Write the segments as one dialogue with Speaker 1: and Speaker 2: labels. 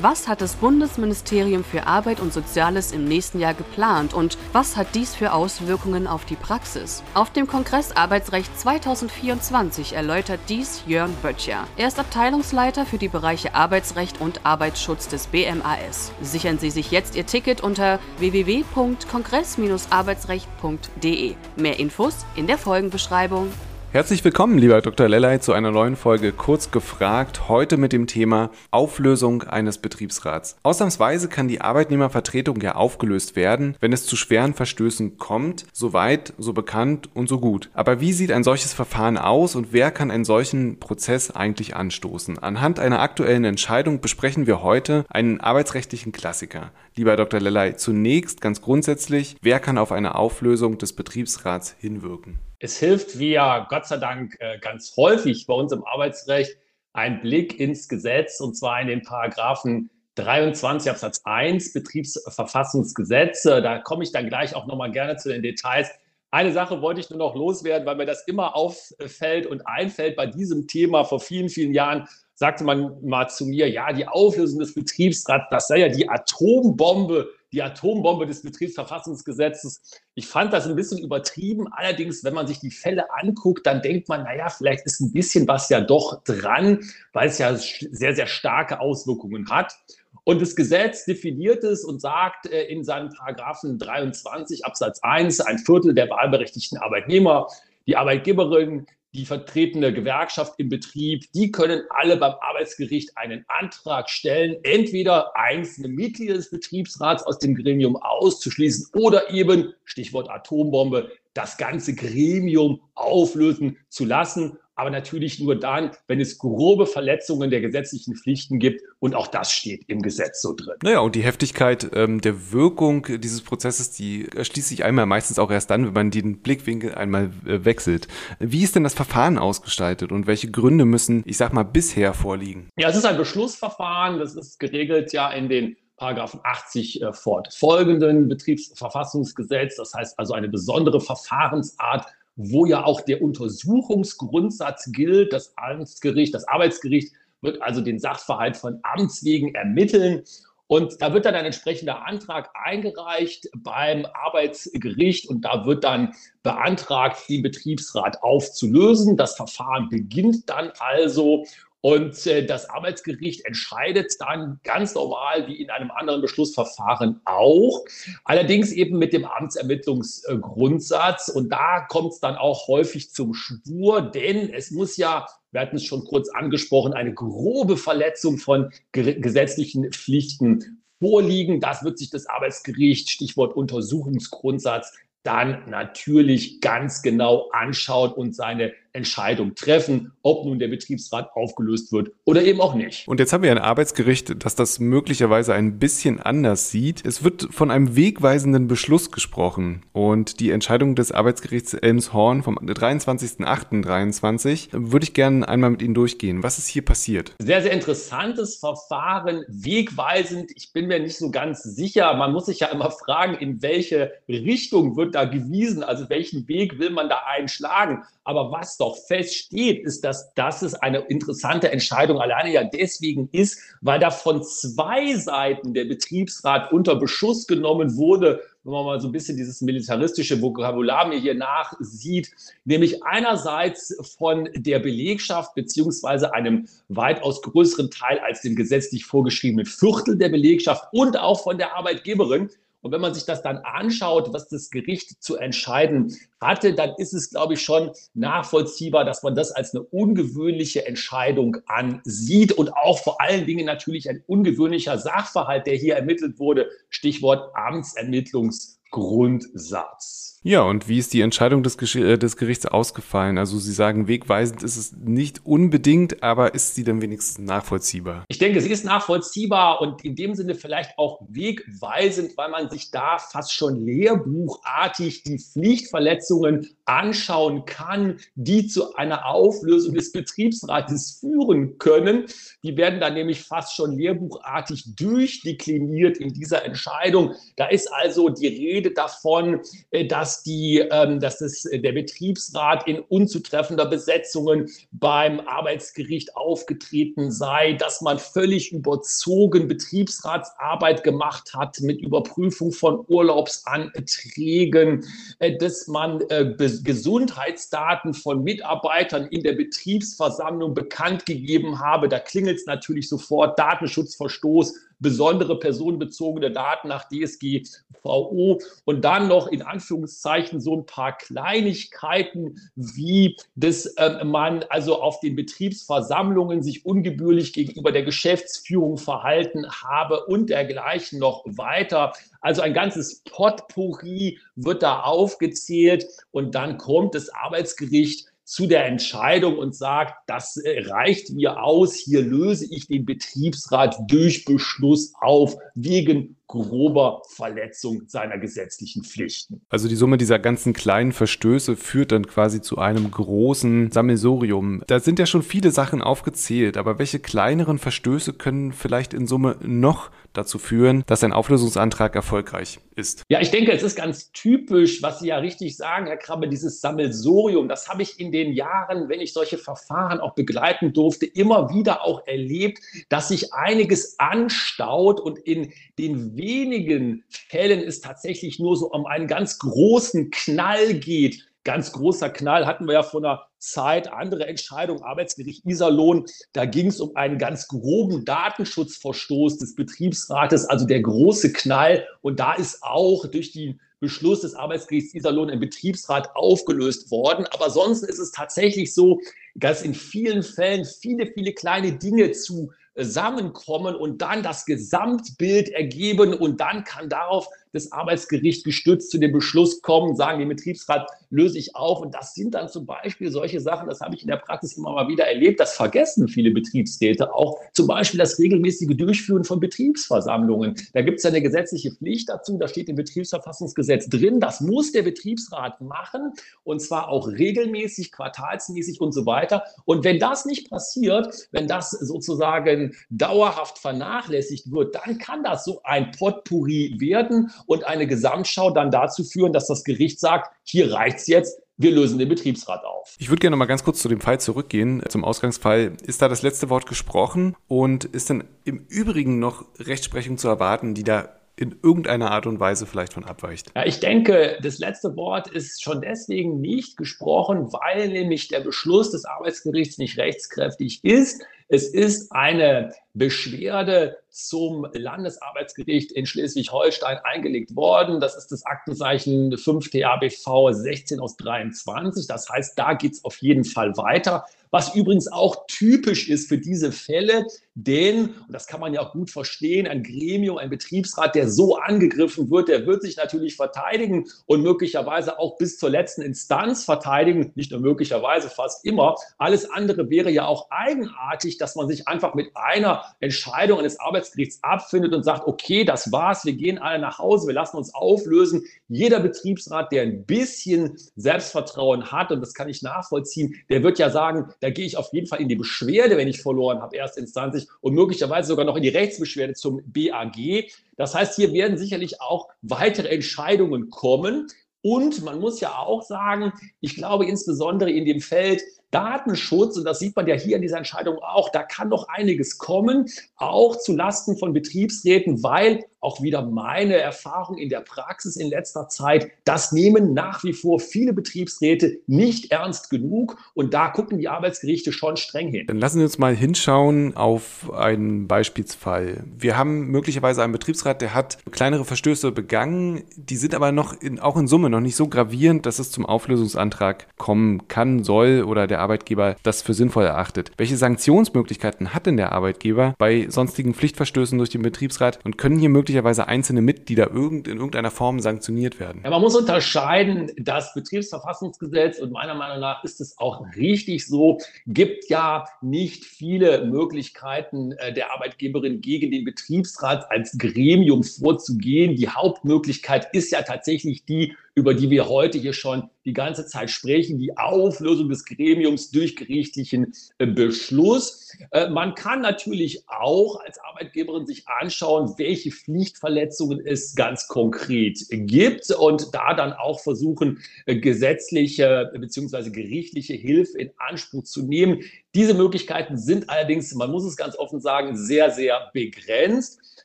Speaker 1: Was hat das Bundesministerium für Arbeit und Soziales im nächsten Jahr geplant und was hat dies für Auswirkungen auf die Praxis? Auf dem Kongress Arbeitsrecht 2024 erläutert dies Jörn Böttcher. Er ist Abteilungsleiter für die Bereiche Arbeitsrecht und Arbeitsschutz des BMAS. Sichern Sie sich jetzt Ihr Ticket unter www.kongress-arbeitsrecht.de. Mehr Infos in der Folgenbeschreibung.
Speaker 2: Herzlich willkommen, lieber Dr. Lellay, zu einer neuen Folge Kurz gefragt, heute mit dem Thema Auflösung eines Betriebsrats. Ausnahmsweise kann die Arbeitnehmervertretung ja aufgelöst werden, wenn es zu schweren Verstößen kommt, so weit, so bekannt und so gut. Aber wie sieht ein solches Verfahren aus und wer kann einen solchen Prozess eigentlich anstoßen? Anhand einer aktuellen Entscheidung besprechen wir heute einen arbeitsrechtlichen Klassiker. Lieber Dr. Lellay, zunächst ganz grundsätzlich, wer kann auf eine Auflösung des Betriebsrats hinwirken?
Speaker 3: Es hilft, wie ja Gott sei Dank äh, ganz häufig bei uns im Arbeitsrecht, ein Blick ins Gesetz und zwar in den Paragraphen 23 Absatz 1 Betriebsverfassungsgesetz. Da komme ich dann gleich auch nochmal gerne zu den Details. Eine Sache wollte ich nur noch loswerden, weil mir das immer auffällt und einfällt bei diesem Thema. Vor vielen, vielen Jahren sagte man mal zu mir, ja, die Auflösung des Betriebsrats, das sei ja die Atombombe die Atombombe des Betriebsverfassungsgesetzes. Ich fand das ein bisschen übertrieben. Allerdings, wenn man sich die Fälle anguckt, dann denkt man, naja, vielleicht ist ein bisschen was ja doch dran, weil es ja sehr, sehr starke Auswirkungen hat. Und das Gesetz definiert es und sagt äh, in seinen Paragraphen 23 Absatz 1, ein Viertel der wahlberechtigten Arbeitnehmer, die Arbeitgeberin die vertretene Gewerkschaft im Betrieb, die können alle beim Arbeitsgericht einen Antrag stellen, entweder einzelne Mitglieder des Betriebsrats aus dem Gremium auszuschließen oder eben, Stichwort Atombombe, das ganze Gremium auflösen zu lassen aber natürlich nur dann, wenn es grobe Verletzungen der gesetzlichen Pflichten gibt und auch das steht im Gesetz so drin.
Speaker 2: Naja, und die Heftigkeit ähm, der Wirkung dieses Prozesses, die erschließt sich einmal meistens auch erst dann, wenn man den Blickwinkel einmal äh, wechselt. Wie ist denn das Verfahren ausgestaltet und welche Gründe müssen, ich sag mal, bisher vorliegen?
Speaker 3: Ja, es ist ein Beschlussverfahren, das ist geregelt ja in den Paragraphen 80 äh, fortfolgenden Betriebsverfassungsgesetz. Das heißt also eine besondere Verfahrensart wo ja auch der Untersuchungsgrundsatz gilt. Das Amtsgericht, das Arbeitsgericht wird also den Sachverhalt von Amts wegen ermitteln. Und da wird dann ein entsprechender Antrag eingereicht beim Arbeitsgericht und da wird dann beantragt, den Betriebsrat aufzulösen. Das Verfahren beginnt dann also und äh, das Arbeitsgericht entscheidet dann ganz normal wie in einem anderen Beschlussverfahren auch, allerdings eben mit dem Amtsermittlungsgrundsatz. Und da kommt es dann auch häufig zum Schwur, denn es muss ja, wir hatten es schon kurz angesprochen, eine grobe Verletzung von gesetzlichen Pflichten vorliegen. Das wird sich das Arbeitsgericht, Stichwort Untersuchungsgrundsatz, dann natürlich ganz genau anschaut und seine Entscheidung treffen, ob nun der Betriebsrat aufgelöst wird oder eben auch nicht.
Speaker 2: Und jetzt haben wir ein Arbeitsgericht, das das möglicherweise ein bisschen anders sieht. Es wird von einem wegweisenden Beschluss gesprochen und die Entscheidung des Arbeitsgerichts Elmshorn vom 23.08.23 würde ich gerne einmal mit Ihnen durchgehen. Was ist hier passiert?
Speaker 3: Sehr, sehr interessantes Verfahren, wegweisend. Ich bin mir nicht so ganz sicher. Man muss sich ja immer fragen, in welche Richtung wird da gewiesen, also welchen Weg will man da einschlagen. Aber was doch feststeht, ist, dass das eine interessante Entscheidung alleine ja deswegen ist, weil da von zwei Seiten der Betriebsrat unter Beschuss genommen wurde, wenn man mal so ein bisschen dieses militaristische Vokabular mir hier nachsieht, nämlich einerseits von der Belegschaft beziehungsweise einem weitaus größeren Teil als dem gesetzlich vorgeschriebenen Viertel der Belegschaft und auch von der Arbeitgeberin. Und wenn man sich das dann anschaut, was das Gericht zu entscheiden hatte, dann ist es, glaube ich, schon nachvollziehbar, dass man das als eine ungewöhnliche Entscheidung ansieht und auch vor allen Dingen natürlich ein ungewöhnlicher Sachverhalt, der hier ermittelt wurde. Stichwort Amtsermittlungs Grundsatz.
Speaker 2: Ja, und wie ist die Entscheidung des, äh, des, Gerichts ausgefallen? Also Sie sagen, wegweisend ist es nicht unbedingt, aber ist sie dann wenigstens nachvollziehbar?
Speaker 3: Ich denke, sie ist nachvollziehbar und in dem Sinne vielleicht auch wegweisend, weil man sich da fast schon lehrbuchartig die Pflichtverletzungen anschauen kann, die zu einer Auflösung des Betriebsrates führen können. Die werden dann nämlich fast schon lehrbuchartig durchdekliniert in dieser Entscheidung. Da ist also die Rede davon, äh, dass die, ähm, dass das, äh, der Betriebsrat in unzutreffender Besetzungen beim Arbeitsgericht aufgetreten sei, dass man völlig überzogen Betriebsratsarbeit gemacht hat mit Überprüfung von Urlaubsanträgen, äh, dass man Gesundheitsdaten von Mitarbeitern in der Betriebsversammlung bekannt gegeben habe. Da klingelt es natürlich sofort Datenschutzverstoß besondere personenbezogene Daten nach DSGVO und dann noch in Anführungszeichen so ein paar Kleinigkeiten, wie dass äh, man also auf den Betriebsversammlungen sich ungebührlich gegenüber der Geschäftsführung verhalten habe und dergleichen noch weiter. Also ein ganzes Potpourri wird da aufgezählt und dann kommt das Arbeitsgericht zu der Entscheidung und sagt, das äh, reicht mir aus, hier löse ich den Betriebsrat durch Beschluss auf, wegen grober Verletzung seiner gesetzlichen Pflichten.
Speaker 2: Also die Summe dieser ganzen kleinen Verstöße führt dann quasi zu einem großen Sammelsurium. Da sind ja schon viele Sachen aufgezählt, aber welche kleineren Verstöße können vielleicht in Summe noch dazu führen, dass ein Auflösungsantrag erfolgreich ist?
Speaker 3: Ja, ich denke, es ist ganz typisch, was Sie ja richtig sagen, Herr Krabbe, dieses Sammelsurium. Das habe ich in den Jahren, wenn ich solche Verfahren auch begleiten durfte, immer wieder auch erlebt, dass sich einiges anstaut und in den wenigen Fällen es tatsächlich nur so um einen ganz großen Knall geht. Ganz großer Knall hatten wir ja vor einer Zeit, andere Entscheidung, Arbeitsgericht Iserlohn, da ging es um einen ganz groben Datenschutzverstoß des Betriebsrates, also der große Knall. Und da ist auch durch den Beschluss des Arbeitsgerichts Iserlohn im Betriebsrat aufgelöst worden. Aber sonst ist es tatsächlich so, dass in vielen Fällen viele, viele kleine Dinge zu zusammenkommen und dann das Gesamtbild ergeben und dann kann darauf das Arbeitsgericht gestützt zu dem Beschluss kommen, sagen, den Betriebsrat löse ich auf. Und das sind dann zum Beispiel solche Sachen, das habe ich in der Praxis immer mal wieder erlebt, das vergessen viele Betriebsräte auch. Zum Beispiel das regelmäßige Durchführen von Betriebsversammlungen. Da gibt es eine gesetzliche Pflicht dazu, da steht im Betriebsverfassungsgesetz drin, das muss der Betriebsrat machen und zwar auch regelmäßig, quartalsmäßig und so weiter. Und wenn das nicht passiert, wenn das sozusagen dauerhaft vernachlässigt wird, dann kann das so ein Potpourri werden und eine Gesamtschau dann dazu führen, dass das Gericht sagt, hier reicht es jetzt, wir lösen den Betriebsrat auf.
Speaker 2: Ich würde gerne noch mal ganz kurz zu dem Fall zurückgehen, zum Ausgangsfall. Ist da das letzte Wort gesprochen und ist denn im Übrigen noch Rechtsprechung zu erwarten, die da in irgendeiner Art und Weise vielleicht von abweicht?
Speaker 3: Ja, ich denke, das letzte Wort ist schon deswegen nicht gesprochen, weil nämlich der Beschluss des Arbeitsgerichts nicht rechtskräftig ist. Es ist eine Beschwerde zum Landesarbeitsgericht in Schleswig-Holstein eingelegt worden. Das ist das Aktenzeichen 5 TABV 16 aus 23. Das heißt, da geht es auf jeden Fall weiter. Was übrigens auch typisch ist für diese Fälle, denn, und das kann man ja auch gut verstehen, ein Gremium, ein Betriebsrat, der so angegriffen wird, der wird sich natürlich verteidigen und möglicherweise auch bis zur letzten Instanz verteidigen. Nicht nur möglicherweise, fast immer. Alles andere wäre ja auch eigenartig, dass man sich einfach mit einer Entscheidung eines Arbeitsgerichts abfindet und sagt, okay, das war's, wir gehen alle nach Hause, wir lassen uns auflösen. Jeder Betriebsrat, der ein bisschen Selbstvertrauen hat, und das kann ich nachvollziehen, der wird ja sagen, da gehe ich auf jeden Fall in die Beschwerde, wenn ich verloren habe, erstinstanzlich und möglicherweise sogar noch in die Rechtsbeschwerde zum BAG. Das heißt, hier werden sicherlich auch weitere Entscheidungen kommen. Und man muss ja auch sagen, ich glaube insbesondere in dem Feld Datenschutz, und das sieht man ja hier in dieser Entscheidung auch, da kann noch einiges kommen, auch zu Lasten von Betriebsräten, weil auch wieder meine Erfahrung in der Praxis in letzter Zeit, das nehmen nach wie vor viele Betriebsräte nicht ernst genug und da gucken die Arbeitsgerichte schon streng hin.
Speaker 2: Dann lassen Sie uns mal hinschauen auf einen Beispielsfall. Wir haben möglicherweise einen Betriebsrat, der hat kleinere Verstöße begangen, die sind aber noch in, auch in Summe noch nicht so gravierend, dass es zum Auflösungsantrag kommen kann, soll oder der Arbeitgeber das für sinnvoll erachtet. Welche Sanktionsmöglichkeiten hat denn der Arbeitgeber bei sonstigen Pflichtverstößen durch den Betriebsrat und können hier möglicherweise einzelne Mitglieder irgend, in irgendeiner Form sanktioniert werden?
Speaker 3: Ja, man muss unterscheiden, das Betriebsverfassungsgesetz und meiner Meinung nach ist es auch richtig so, gibt ja nicht viele Möglichkeiten äh, der Arbeitgeberin gegen den Betriebsrat als Gremium vorzugehen. Die Hauptmöglichkeit ist ja tatsächlich die, über die wir heute hier schon die ganze Zeit sprechen, die Auflösung des Gremiums durch gerichtlichen äh, Beschluss. Äh, man kann natürlich auch als Arbeitgeberin sich anschauen, welche Pflichtverletzungen es ganz konkret gibt und da dann auch versuchen, äh, gesetzliche bzw. gerichtliche Hilfe in Anspruch zu nehmen. Diese Möglichkeiten sind allerdings, man muss es ganz offen sagen, sehr, sehr begrenzt.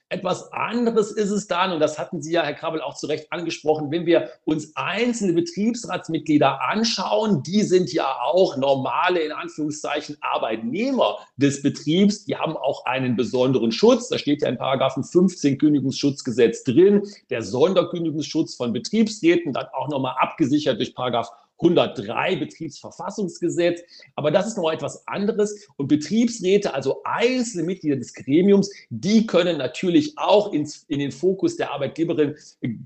Speaker 3: Etwas anderes ist es dann, und das hatten Sie ja, Herr Krabbel, auch zu Recht angesprochen, wenn wir uns einzelne Betriebsratsmitglieder anschauen, die sind ja auch normale, in Anführungszeichen, Arbeitnehmer des Betriebs. Die haben auch einen besonderen Schutz. Da steht ja in Paragraphen 15 Kündigungsschutzgesetz drin. Der Sonderkündigungsschutz von Betriebsräten, dann auch nochmal abgesichert durch Paragraph 103 Betriebsverfassungsgesetz. Aber das ist noch etwas anderes. Und Betriebsräte, also einzelne Mitglieder des Gremiums, die können natürlich auch ins, in den Fokus der Arbeitgeberin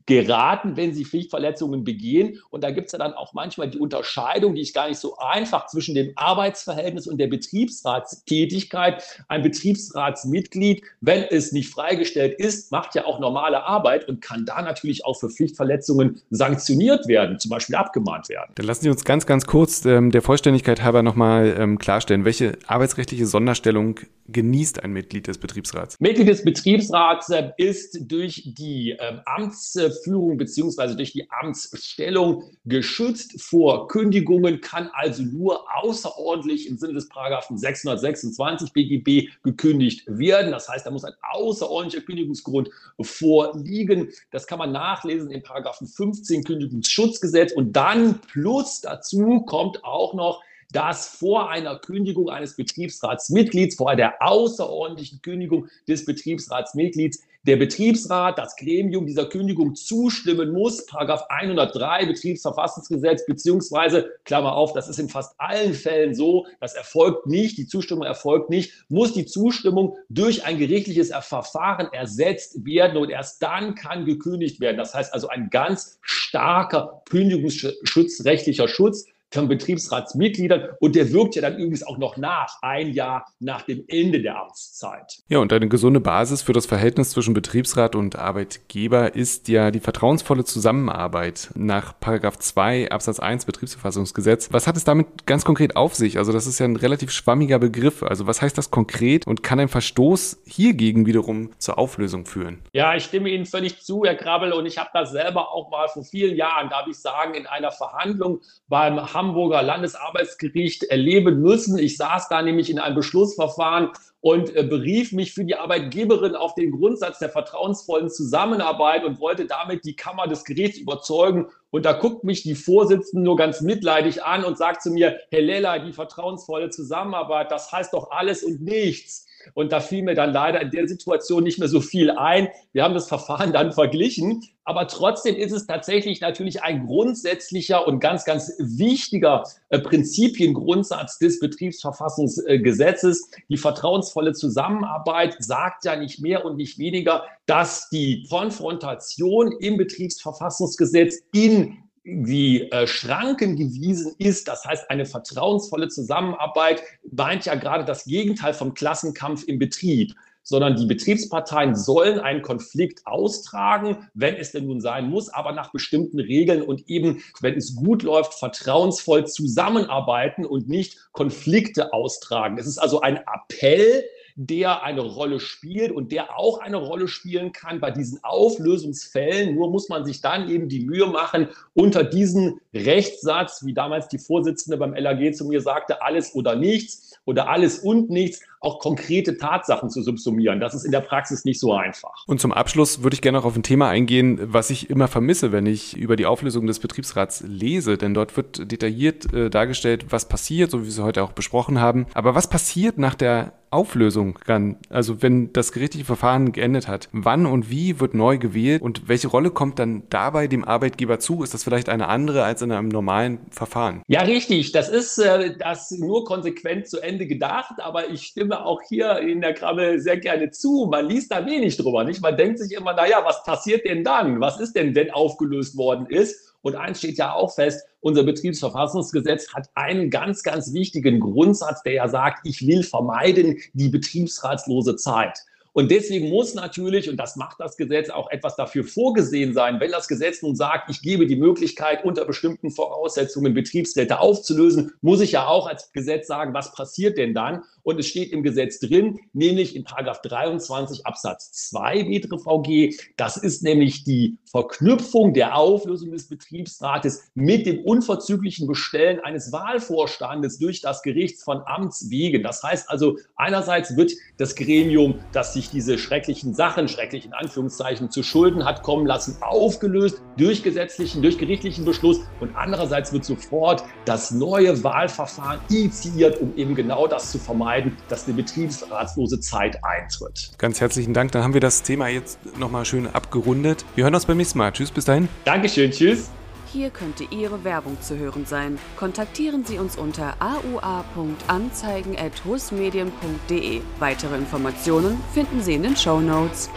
Speaker 3: geraten, wenn sie Pflichtverletzungen begehen. Und da gibt es ja dann auch manchmal die Unterscheidung, die ist gar nicht so einfach zwischen dem Arbeitsverhältnis und der Betriebsratstätigkeit. Ein Betriebsratsmitglied, wenn es nicht freigestellt ist, macht ja auch normale Arbeit und kann da natürlich auch für Pflichtverletzungen sanktioniert werden, zum Beispiel abgemahnt werden.
Speaker 2: Dann lassen Sie uns ganz, ganz kurz ähm, der Vollständigkeit halber nochmal ähm, klarstellen, welche arbeitsrechtliche Sonderstellung genießt ein Mitglied des Betriebsrats?
Speaker 3: Mitglied des Betriebsrats äh, ist durch die äh, Amtsführung bzw. durch die Amtsstellung geschützt vor Kündigungen, kann also nur außerordentlich im Sinne des Paragraphen 626 BGB gekündigt werden. Das heißt, da muss ein außerordentlicher Kündigungsgrund vorliegen. Das kann man nachlesen in Paragraphen 15 Kündigungsschutzgesetz und dann plus Plus dazu kommt auch noch, dass vor einer Kündigung eines Betriebsratsmitglieds, vor der außerordentlichen Kündigung des Betriebsratsmitglieds, der Betriebsrat, das Gremium dieser Kündigung zustimmen muss, Paragraph 103 Betriebsverfassungsgesetz, beziehungsweise, Klammer auf, das ist in fast allen Fällen so, das erfolgt nicht, die Zustimmung erfolgt nicht, muss die Zustimmung durch ein gerichtliches Verfahren ersetzt werden und erst dann kann gekündigt werden. Das heißt also ein ganz starker kündigungsschutzrechtlicher Schutz von Betriebsratsmitgliedern und der wirkt ja dann übrigens auch noch nach, ein Jahr nach dem Ende der Amtszeit.
Speaker 2: Ja, und eine gesunde Basis für das Verhältnis zwischen Betriebsrat und Arbeitgeber ist ja die vertrauensvolle Zusammenarbeit nach Paragraph 2 Absatz 1 Betriebsverfassungsgesetz. Was hat es damit ganz konkret auf sich? Also das ist ja ein relativ schwammiger Begriff. Also was heißt das konkret und kann ein Verstoß hiergegen wiederum zur Auflösung führen?
Speaker 3: Ja, ich stimme Ihnen völlig zu, Herr Krabbel, und ich habe das selber auch mal vor vielen Jahren, darf ich sagen, in einer Verhandlung beim Hamburger Landesarbeitsgericht erleben müssen. Ich saß da nämlich in einem Beschlussverfahren und äh, berief mich für die Arbeitgeberin auf den Grundsatz der vertrauensvollen Zusammenarbeit und wollte damit die Kammer des Gerichts überzeugen. Und da guckt mich die Vorsitzende nur ganz mitleidig an und sagt zu mir, Herr Lella, die vertrauensvolle Zusammenarbeit, das heißt doch alles und nichts. Und da fiel mir dann leider in der Situation nicht mehr so viel ein. Wir haben das Verfahren dann verglichen. Aber trotzdem ist es tatsächlich natürlich ein grundsätzlicher und ganz, ganz wichtiger äh, Prinzipiengrundsatz des Betriebsverfassungsgesetzes. Die vertrauensvolle Zusammenarbeit sagt ja nicht mehr und nicht weniger, dass die Konfrontation im Betriebsverfassungsgesetz in die äh, Schranken gewiesen ist, das heißt eine vertrauensvolle Zusammenarbeit, meint ja gerade das Gegenteil vom Klassenkampf im Betrieb sondern die Betriebsparteien sollen einen Konflikt austragen, wenn es denn nun sein muss, aber nach bestimmten Regeln und eben, wenn es gut läuft, vertrauensvoll zusammenarbeiten und nicht Konflikte austragen. Es ist also ein Appell der eine Rolle spielt und der auch eine Rolle spielen kann bei diesen Auflösungsfällen. Nur muss man sich dann eben die Mühe machen, unter diesen Rechtssatz, wie damals die Vorsitzende beim LAG zu mir sagte, alles oder nichts oder alles und nichts, auch konkrete Tatsachen zu subsumieren. Das ist in der Praxis nicht so einfach.
Speaker 2: Und zum Abschluss würde ich gerne noch auf ein Thema eingehen, was ich immer vermisse, wenn ich über die Auflösung des Betriebsrats lese, denn dort wird detailliert äh, dargestellt, was passiert, so wie wir es heute auch besprochen haben. Aber was passiert nach der Auflösung kann, also wenn das gerichtliche Verfahren geendet hat, wann und wie wird neu gewählt und welche Rolle kommt dann dabei dem Arbeitgeber zu? Ist das vielleicht eine andere als in einem normalen Verfahren?
Speaker 3: Ja, richtig. Das ist äh, das nur konsequent zu Ende gedacht, aber ich stimme auch hier in der Krabbel sehr gerne zu. Man liest da wenig drüber, nicht? Man denkt sich immer, naja, was passiert denn dann? Was ist denn, wenn aufgelöst worden ist? Und eins steht ja auch fest, unser Betriebsverfassungsgesetz hat einen ganz, ganz wichtigen Grundsatz, der ja sagt, ich will vermeiden die betriebsratslose Zeit. Und deswegen muss natürlich, und das macht das Gesetz, auch etwas dafür vorgesehen sein, wenn das Gesetz nun sagt, ich gebe die Möglichkeit, unter bestimmten Voraussetzungen Betriebsräte aufzulösen, muss ich ja auch als Gesetz sagen, was passiert denn dann? Und es steht im Gesetz drin, nämlich in Paragraph 23 Absatz 2 BTRVG. Das ist nämlich die Verknüpfung der Auflösung des Betriebsrates mit dem unverzüglichen Bestellen eines Wahlvorstandes durch das Gericht von Amts wegen. Das heißt also, einerseits wird das Gremium, das sich diese schrecklichen Sachen, schrecklichen Anführungszeichen, zu Schulden hat kommen lassen, aufgelöst durch gesetzlichen, durch gerichtlichen Beschluss und andererseits wird sofort das neue Wahlverfahren initiiert, um eben genau das zu vermeiden vermeiden, dass eine betriebsratslose Zeit eintritt.
Speaker 2: Ganz herzlichen Dank. Dann haben wir das Thema jetzt nochmal schön abgerundet. Wir hören uns beim nächsten Mal. Tschüss, bis dahin.
Speaker 3: Dankeschön, tschüss.
Speaker 1: Hier könnte Ihre Werbung zu hören sein. Kontaktieren Sie uns unter aua.anzeigen.husmedien.de. Weitere Informationen finden Sie in den Show Notes.